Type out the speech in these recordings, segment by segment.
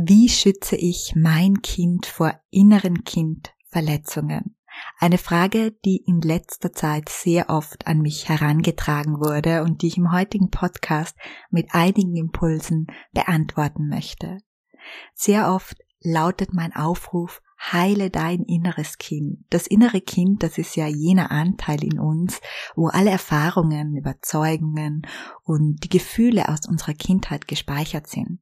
Wie schütze ich mein Kind vor inneren Kindverletzungen? Eine Frage, die in letzter Zeit sehr oft an mich herangetragen wurde und die ich im heutigen Podcast mit einigen Impulsen beantworten möchte. Sehr oft lautet mein Aufruf, heile dein inneres Kind. Das innere Kind, das ist ja jener Anteil in uns, wo alle Erfahrungen, Überzeugungen und die Gefühle aus unserer Kindheit gespeichert sind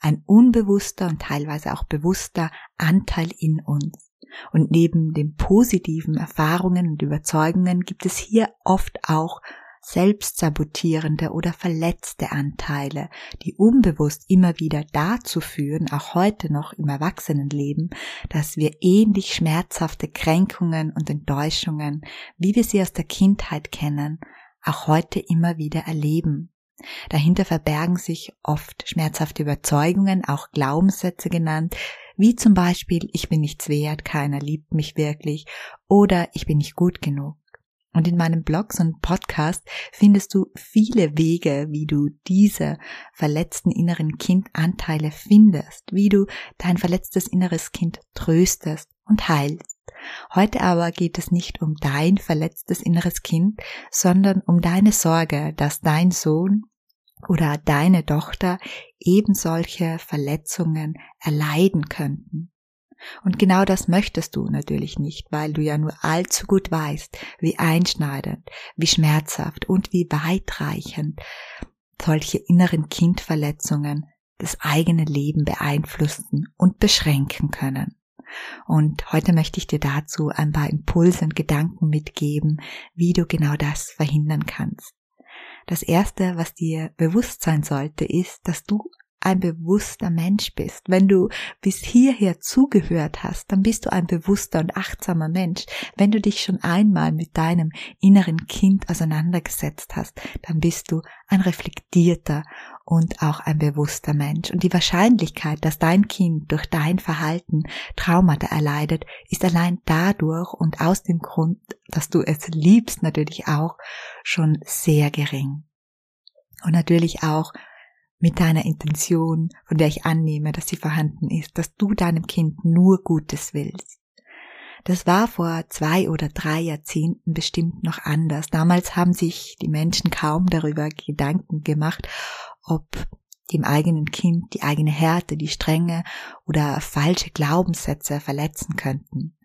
ein unbewusster und teilweise auch bewusster Anteil in uns. Und neben den positiven Erfahrungen und Überzeugungen gibt es hier oft auch selbstsabotierende oder verletzte Anteile, die unbewusst immer wieder dazu führen, auch heute noch im Erwachsenenleben, dass wir ähnlich schmerzhafte Kränkungen und Enttäuschungen, wie wir sie aus der Kindheit kennen, auch heute immer wieder erleben. Dahinter verbergen sich oft schmerzhafte Überzeugungen, auch Glaubenssätze genannt, wie zum Beispiel ich bin nichts wert, keiner liebt mich wirklich oder ich bin nicht gut genug. Und in meinem Blogs und Podcast findest du viele Wege, wie du diese verletzten inneren Kindanteile findest, wie du dein verletztes inneres Kind tröstest und heilst. Heute aber geht es nicht um dein verletztes inneres Kind, sondern um deine Sorge, dass dein Sohn oder deine Tochter eben solche Verletzungen erleiden könnten. Und genau das möchtest du natürlich nicht, weil du ja nur allzu gut weißt, wie einschneidend, wie schmerzhaft und wie weitreichend solche inneren Kindverletzungen das eigene Leben beeinflussen und beschränken können. Und heute möchte ich dir dazu ein paar Impulse und Gedanken mitgeben, wie du genau das verhindern kannst. Das Erste, was dir bewusst sein sollte, ist, dass du ein bewusster Mensch bist. Wenn du bis hierher zugehört hast, dann bist du ein bewusster und achtsamer Mensch. Wenn du dich schon einmal mit deinem inneren Kind auseinandergesetzt hast, dann bist du ein reflektierter und auch ein bewusster Mensch. Und die Wahrscheinlichkeit, dass dein Kind durch dein Verhalten Traumata erleidet, ist allein dadurch und aus dem Grund, dass du es liebst, natürlich auch schon sehr gering. Und natürlich auch mit deiner Intention, von der ich annehme, dass sie vorhanden ist, dass du deinem Kind nur Gutes willst. Das war vor zwei oder drei Jahrzehnten bestimmt noch anders. Damals haben sich die Menschen kaum darüber Gedanken gemacht, ob dem eigenen Kind die eigene Härte, die Strenge oder falsche Glaubenssätze verletzen könnten.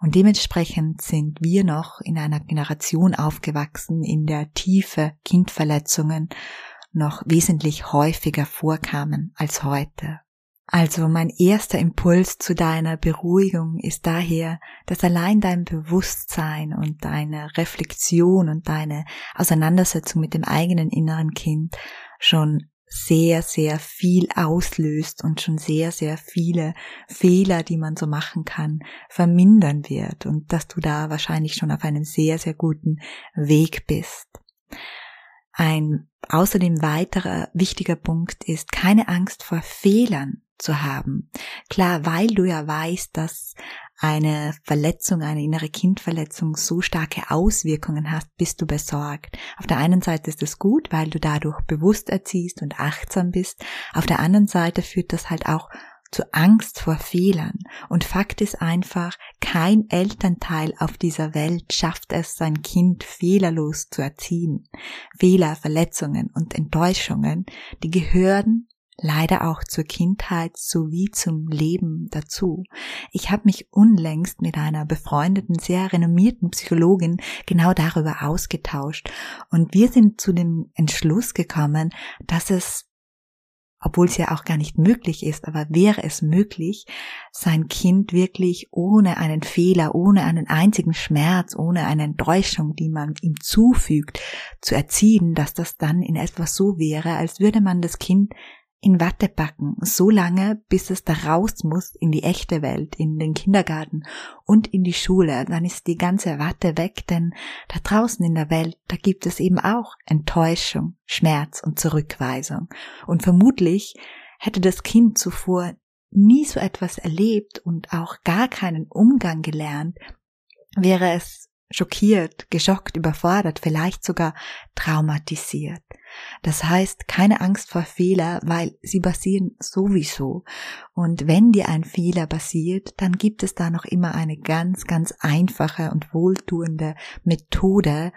Und dementsprechend sind wir noch in einer Generation aufgewachsen, in der tiefe Kindverletzungen noch wesentlich häufiger vorkamen als heute. Also mein erster Impuls zu deiner Beruhigung ist daher, dass allein dein Bewusstsein und deine Reflexion und deine Auseinandersetzung mit dem eigenen inneren Kind schon sehr, sehr viel auslöst und schon sehr, sehr viele Fehler, die man so machen kann, vermindern wird und dass du da wahrscheinlich schon auf einem sehr, sehr guten Weg bist. Ein außerdem weiterer wichtiger Punkt ist, keine Angst vor Fehlern zu haben. Klar, weil du ja weißt, dass eine Verletzung, eine innere Kindverletzung so starke Auswirkungen hast, bist du besorgt. Auf der einen Seite ist es gut, weil du dadurch bewusst erziehst und achtsam bist. Auf der anderen Seite führt das halt auch zu Angst vor Fehlern. Und Fakt ist einfach, kein Elternteil auf dieser Welt schafft es, sein Kind fehlerlos zu erziehen. Fehler, Verletzungen und Enttäuschungen, die gehören leider auch zur Kindheit sowie zum Leben dazu. Ich habe mich unlängst mit einer befreundeten, sehr renommierten Psychologin genau darüber ausgetauscht und wir sind zu dem Entschluss gekommen, dass es obwohl es ja auch gar nicht möglich ist, aber wäre es möglich, sein Kind wirklich ohne einen Fehler, ohne einen einzigen Schmerz, ohne eine Enttäuschung, die man ihm zufügt, zu erziehen, dass das dann in etwas so wäre, als würde man das Kind in Watte packen, so lange, bis es da raus muss in die echte Welt, in den Kindergarten und in die Schule. Dann ist die ganze Watte weg, denn da draußen in der Welt, da gibt es eben auch Enttäuschung, Schmerz und Zurückweisung. Und vermutlich hätte das Kind zuvor nie so etwas erlebt und auch gar keinen Umgang gelernt, wäre es schockiert, geschockt, überfordert, vielleicht sogar traumatisiert. Das heißt, keine Angst vor Fehler, weil sie passieren sowieso. Und wenn dir ein Fehler passiert, dann gibt es da noch immer eine ganz, ganz einfache und wohltuende Methode,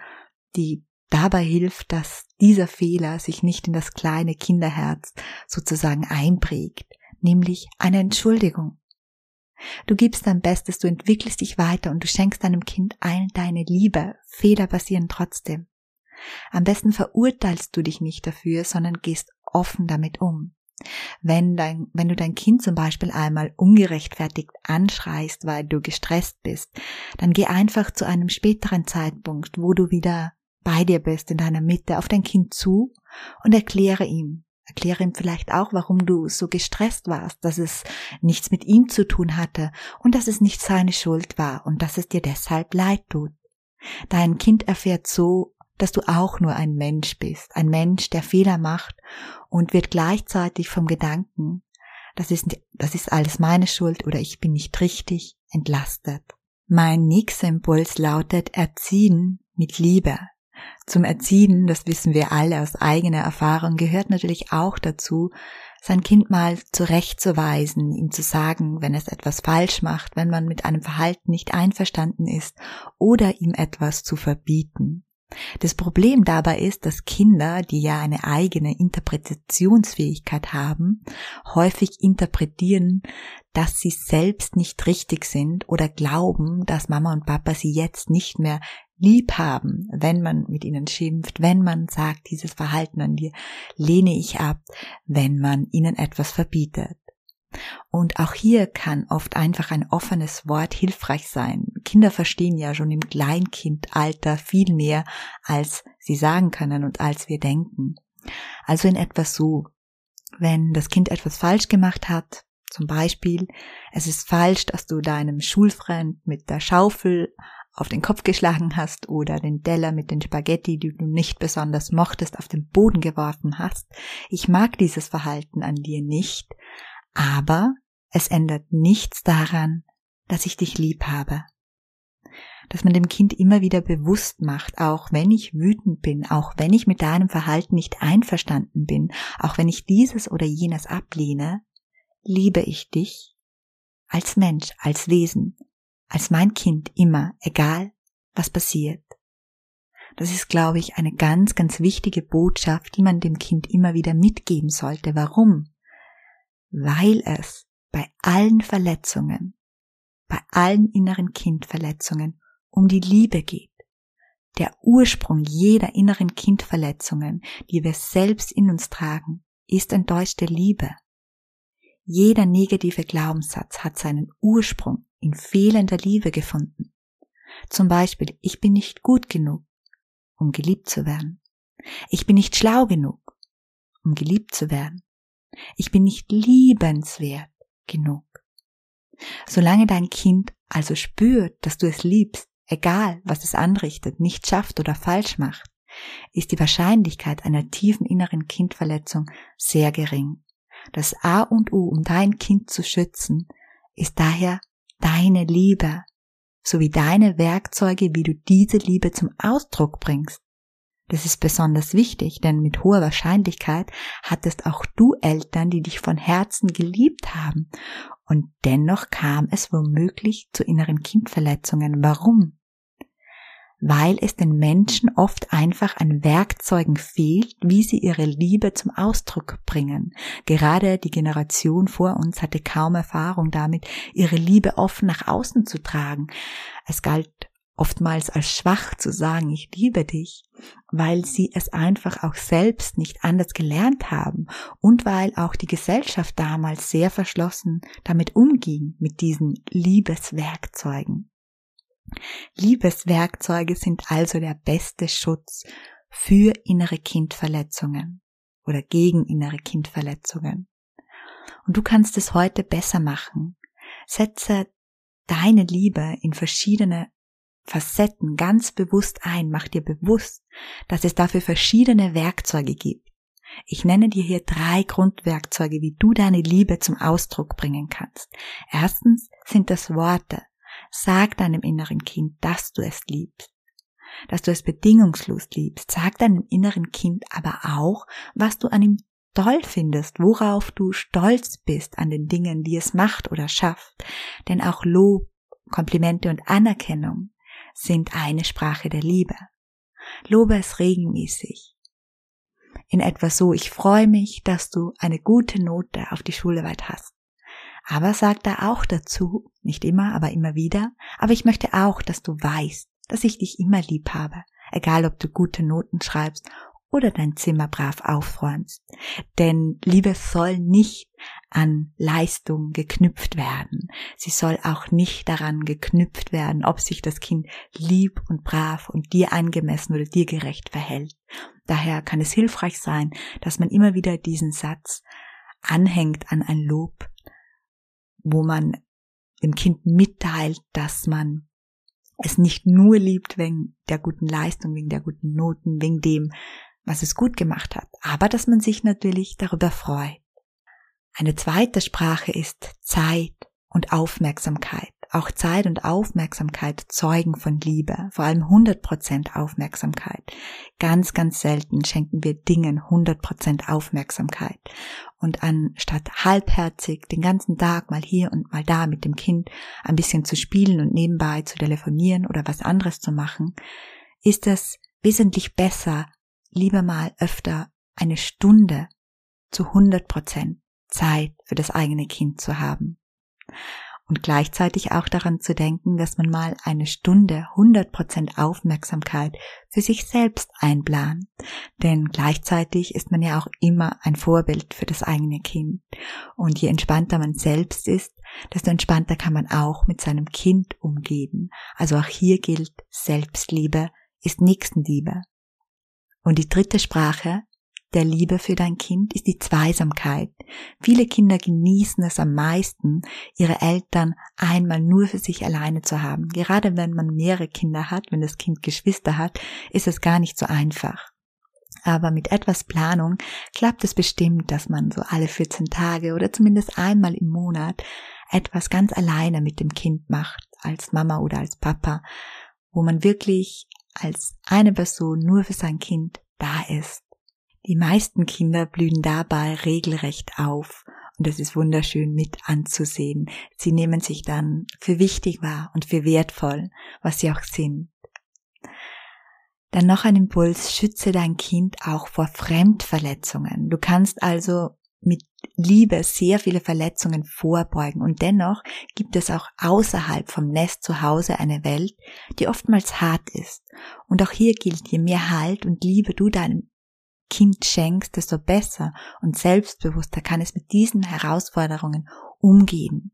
die dabei hilft, dass dieser Fehler sich nicht in das kleine Kinderherz sozusagen einprägt, nämlich eine Entschuldigung. Du gibst dein Bestes, du entwickelst dich weiter und du schenkst deinem Kind all deine Liebe. Fehler passieren trotzdem. Am besten verurteilst du dich nicht dafür, sondern gehst offen damit um. Wenn, dein, wenn du dein Kind zum Beispiel einmal ungerechtfertigt anschreist, weil du gestresst bist, dann geh einfach zu einem späteren Zeitpunkt, wo du wieder bei dir bist, in deiner Mitte, auf dein Kind zu und erkläre ihm, Erkläre ihm vielleicht auch, warum du so gestresst warst, dass es nichts mit ihm zu tun hatte und dass es nicht seine Schuld war und dass es dir deshalb leid tut. Dein Kind erfährt so, dass du auch nur ein Mensch bist, ein Mensch, der Fehler macht und wird gleichzeitig vom Gedanken, das ist, das ist alles meine Schuld oder ich bin nicht richtig, entlastet. Mein nächster Impuls lautet Erziehen mit Liebe. Zum Erziehen, das wissen wir alle aus eigener Erfahrung, gehört natürlich auch dazu, sein Kind mal zurechtzuweisen, ihm zu sagen, wenn es etwas falsch macht, wenn man mit einem Verhalten nicht einverstanden ist oder ihm etwas zu verbieten. Das Problem dabei ist, dass Kinder, die ja eine eigene Interpretationsfähigkeit haben, häufig interpretieren, dass sie selbst nicht richtig sind oder glauben, dass Mama und Papa sie jetzt nicht mehr lieb haben, wenn man mit ihnen schimpft, wenn man sagt, dieses Verhalten an dir lehne ich ab, wenn man ihnen etwas verbietet. Und auch hier kann oft einfach ein offenes Wort hilfreich sein. Kinder verstehen ja schon im Kleinkindalter viel mehr, als sie sagen können und als wir denken. Also in etwas so, wenn das Kind etwas falsch gemacht hat, zum Beispiel, es ist falsch, dass du deinem Schulfreund mit der Schaufel auf den Kopf geschlagen hast oder den Teller mit den Spaghetti, die du nicht besonders mochtest, auf den Boden geworfen hast. Ich mag dieses Verhalten an dir nicht, aber es ändert nichts daran, dass ich dich lieb habe. Dass man dem Kind immer wieder bewusst macht, auch wenn ich wütend bin, auch wenn ich mit deinem Verhalten nicht einverstanden bin, auch wenn ich dieses oder jenes ablehne, liebe ich dich als Mensch, als Wesen, als mein Kind immer, egal was passiert. Das ist, glaube ich, eine ganz, ganz wichtige Botschaft, die man dem Kind immer wieder mitgeben sollte. Warum? Weil es bei allen Verletzungen, bei allen inneren Kindverletzungen um die Liebe geht. Der Ursprung jeder inneren Kindverletzungen, die wir selbst in uns tragen, ist enttäuschte Liebe. Jeder negative Glaubenssatz hat seinen Ursprung in fehlender Liebe gefunden. Zum Beispiel, ich bin nicht gut genug, um geliebt zu werden. Ich bin nicht schlau genug, um geliebt zu werden. Ich bin nicht liebenswert genug. Solange dein Kind also spürt, dass du es liebst, egal was es anrichtet, nicht schafft oder falsch macht, ist die Wahrscheinlichkeit einer tiefen inneren Kindverletzung sehr gering. Das A und O, um dein Kind zu schützen, ist daher deine Liebe sowie deine Werkzeuge, wie du diese Liebe zum Ausdruck bringst. Das ist besonders wichtig, denn mit hoher Wahrscheinlichkeit hattest auch du Eltern, die dich von Herzen geliebt haben. Und dennoch kam es womöglich zu inneren Kindverletzungen. Warum? Weil es den Menschen oft einfach an Werkzeugen fehlt, wie sie ihre Liebe zum Ausdruck bringen. Gerade die Generation vor uns hatte kaum Erfahrung damit, ihre Liebe offen nach außen zu tragen. Es galt oftmals als schwach zu sagen, ich liebe dich, weil sie es einfach auch selbst nicht anders gelernt haben und weil auch die Gesellschaft damals sehr verschlossen damit umging, mit diesen Liebeswerkzeugen. Liebeswerkzeuge sind also der beste Schutz für innere Kindverletzungen. oder gegen innere Kindverletzungen. Und du kannst es heute besser machen. Setze deine Liebe in verschiedene Facetten ganz bewusst ein. Mach dir bewusst, dass es dafür verschiedene Werkzeuge gibt. Ich nenne dir hier drei Grundwerkzeuge, wie du deine Liebe zum Ausdruck bringen kannst. Erstens sind das Worte. Sag deinem inneren Kind, dass du es liebst dass du es bedingungslos liebst. Sag deinem inneren Kind aber auch, was du an ihm toll findest, worauf du stolz bist an den Dingen, die es macht oder schafft. Denn auch Lob, Komplimente und Anerkennung sind eine Sprache der Liebe. Lobe es regelmäßig. In etwa so, ich freue mich, dass du eine gute Note auf die Schularbeit hast. Aber sag da auch dazu, nicht immer, aber immer wieder, aber ich möchte auch, dass du weißt, dass ich dich immer lieb habe, egal ob du gute Noten schreibst oder dein Zimmer brav aufräumst. Denn Liebe soll nicht an Leistung geknüpft werden. Sie soll auch nicht daran geknüpft werden, ob sich das Kind lieb und brav und dir angemessen oder dir gerecht verhält. Daher kann es hilfreich sein, dass man immer wieder diesen Satz anhängt an ein Lob, wo man dem Kind mitteilt, dass man es nicht nur liebt wegen der guten Leistung, wegen der guten Noten, wegen dem, was es gut gemacht hat, aber dass man sich natürlich darüber freut. Eine zweite Sprache ist Zeit und Aufmerksamkeit. Auch Zeit und Aufmerksamkeit zeugen von Liebe, vor allem 100% Aufmerksamkeit. Ganz, ganz selten schenken wir Dingen 100% Aufmerksamkeit. Und anstatt halbherzig den ganzen Tag mal hier und mal da mit dem Kind ein bisschen zu spielen und nebenbei zu telefonieren oder was anderes zu machen, ist es wesentlich besser, lieber mal öfter eine Stunde zu 100% Zeit für das eigene Kind zu haben und gleichzeitig auch daran zu denken, dass man mal eine Stunde 100% Aufmerksamkeit für sich selbst einplant. Denn gleichzeitig ist man ja auch immer ein Vorbild für das eigene Kind. Und je entspannter man selbst ist, desto entspannter kann man auch mit seinem Kind umgehen. Also auch hier gilt, Selbstliebe ist Nächstenliebe. Und die dritte Sprache der Liebe für dein Kind ist die Zweisamkeit. Viele Kinder genießen es am meisten, ihre Eltern einmal nur für sich alleine zu haben. Gerade wenn man mehrere Kinder hat, wenn das Kind Geschwister hat, ist es gar nicht so einfach. Aber mit etwas Planung klappt es bestimmt, dass man so alle 14 Tage oder zumindest einmal im Monat etwas ganz alleine mit dem Kind macht, als Mama oder als Papa, wo man wirklich als eine Person nur für sein Kind da ist. Die meisten Kinder blühen dabei regelrecht auf und es ist wunderschön mit anzusehen. Sie nehmen sich dann für wichtig wahr und für wertvoll, was sie auch sind. Dann noch ein Impuls, schütze dein Kind auch vor Fremdverletzungen. Du kannst also mit Liebe sehr viele Verletzungen vorbeugen und dennoch gibt es auch außerhalb vom Nest zu Hause eine Welt, die oftmals hart ist. Und auch hier gilt, je mehr Halt und Liebe du deinem Kind schenkst, desto besser und selbstbewusster kann es mit diesen Herausforderungen umgehen.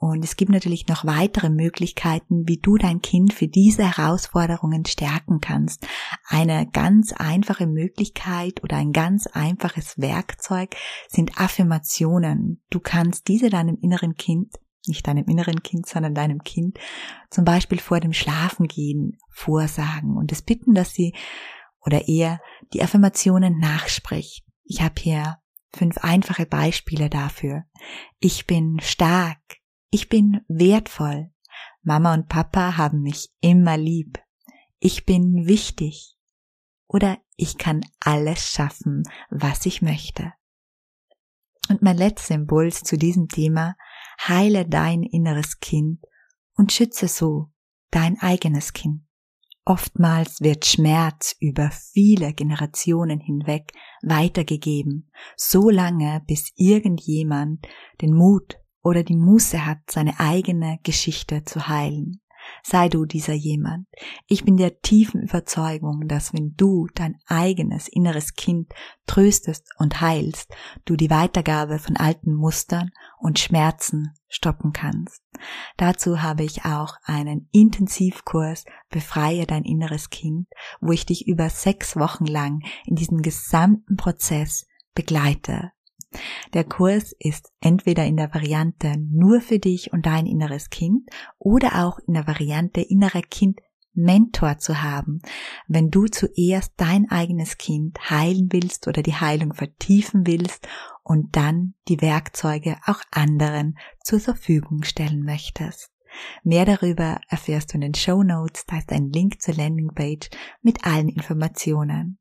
Und es gibt natürlich noch weitere Möglichkeiten, wie du dein Kind für diese Herausforderungen stärken kannst. Eine ganz einfache Möglichkeit oder ein ganz einfaches Werkzeug sind Affirmationen. Du kannst diese deinem inneren Kind nicht deinem inneren Kind, sondern deinem Kind zum Beispiel vor dem Schlafengehen vorsagen und es bitten, dass sie oder eher die Affirmationen nachspricht. Ich habe hier fünf einfache Beispiele dafür. Ich bin stark. Ich bin wertvoll. Mama und Papa haben mich immer lieb. Ich bin wichtig. Oder ich kann alles schaffen, was ich möchte. Und mein letzter Impuls zu diesem Thema, heile dein inneres Kind und schütze so dein eigenes Kind. Oftmals wird Schmerz über viele Generationen hinweg weitergegeben, so lange bis irgendjemand den Mut oder die Muße hat, seine eigene Geschichte zu heilen sei du dieser jemand. Ich bin der tiefen Überzeugung, dass wenn du dein eigenes inneres Kind tröstest und heilst, du die Weitergabe von alten Mustern und Schmerzen stoppen kannst. Dazu habe ich auch einen Intensivkurs Befreie dein inneres Kind, wo ich dich über sechs Wochen lang in diesem gesamten Prozess begleite. Der Kurs ist entweder in der Variante nur für dich und dein inneres Kind oder auch in der Variante innerer Kind Mentor zu haben, wenn du zuerst dein eigenes Kind heilen willst oder die Heilung vertiefen willst und dann die Werkzeuge auch anderen zur Verfügung stellen möchtest. Mehr darüber erfährst du in den Show Notes, da ist ein Link zur Landingpage mit allen Informationen.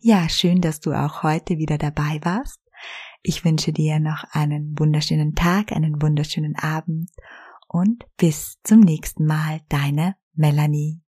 Ja, schön, dass du auch heute wieder dabei warst. Ich wünsche dir noch einen wunderschönen Tag, einen wunderschönen Abend und bis zum nächsten Mal, deine Melanie.